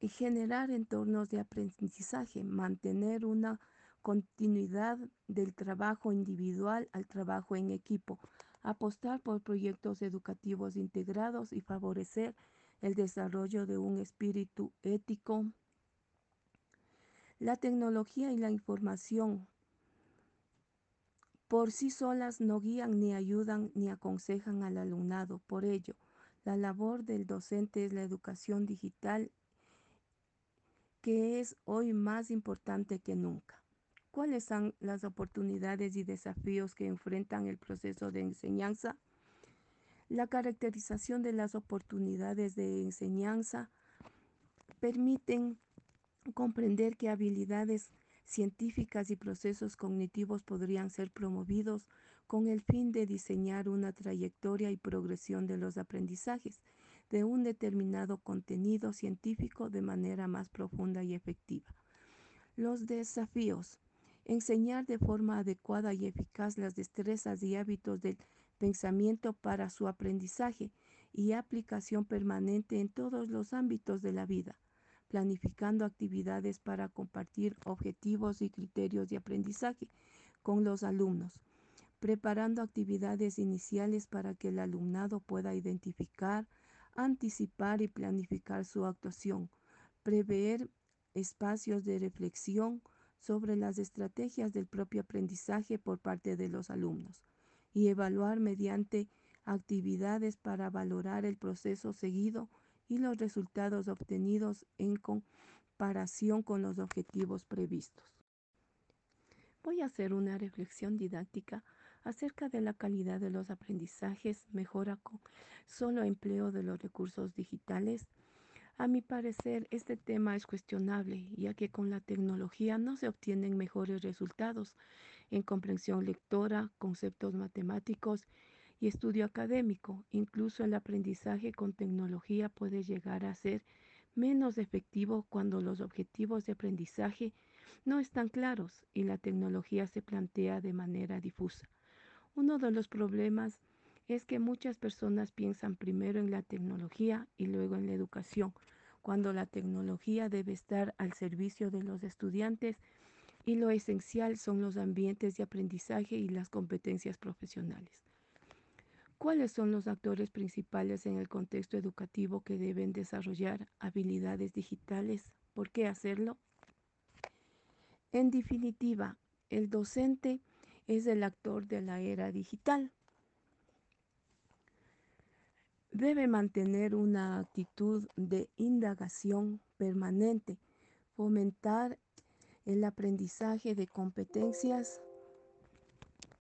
y generar entornos de aprendizaje, mantener una continuidad del trabajo individual al trabajo en equipo, apostar por proyectos educativos integrados y favorecer el desarrollo de un espíritu ético. La tecnología y la información por sí solas no guían ni ayudan ni aconsejan al alumnado. Por ello, la labor del docente es la educación digital que es hoy más importante que nunca. ¿Cuáles son las oportunidades y desafíos que enfrentan el proceso de enseñanza? La caracterización de las oportunidades de enseñanza permiten comprender qué habilidades científicas y procesos cognitivos podrían ser promovidos con el fin de diseñar una trayectoria y progresión de los aprendizajes de un determinado contenido científico de manera más profunda y efectiva. Los desafíos. Enseñar de forma adecuada y eficaz las destrezas y hábitos del pensamiento para su aprendizaje y aplicación permanente en todos los ámbitos de la vida, planificando actividades para compartir objetivos y criterios de aprendizaje con los alumnos, preparando actividades iniciales para que el alumnado pueda identificar, anticipar y planificar su actuación, prever espacios de reflexión sobre las estrategias del propio aprendizaje por parte de los alumnos y evaluar mediante actividades para valorar el proceso seguido y los resultados obtenidos en comparación con los objetivos previstos. Voy a hacer una reflexión didáctica acerca de la calidad de los aprendizajes, mejora con solo empleo de los recursos digitales. A mi parecer, este tema es cuestionable, ya que con la tecnología no se obtienen mejores resultados en comprensión lectora, conceptos matemáticos y estudio académico. Incluso el aprendizaje con tecnología puede llegar a ser menos efectivo cuando los objetivos de aprendizaje no están claros y la tecnología se plantea de manera difusa. Uno de los problemas es que muchas personas piensan primero en la tecnología y luego en la educación, cuando la tecnología debe estar al servicio de los estudiantes y lo esencial son los ambientes de aprendizaje y las competencias profesionales. ¿Cuáles son los actores principales en el contexto educativo que deben desarrollar habilidades digitales? ¿Por qué hacerlo? En definitiva, el docente es el actor de la era digital. Debe mantener una actitud de indagación permanente, fomentar el aprendizaje de competencias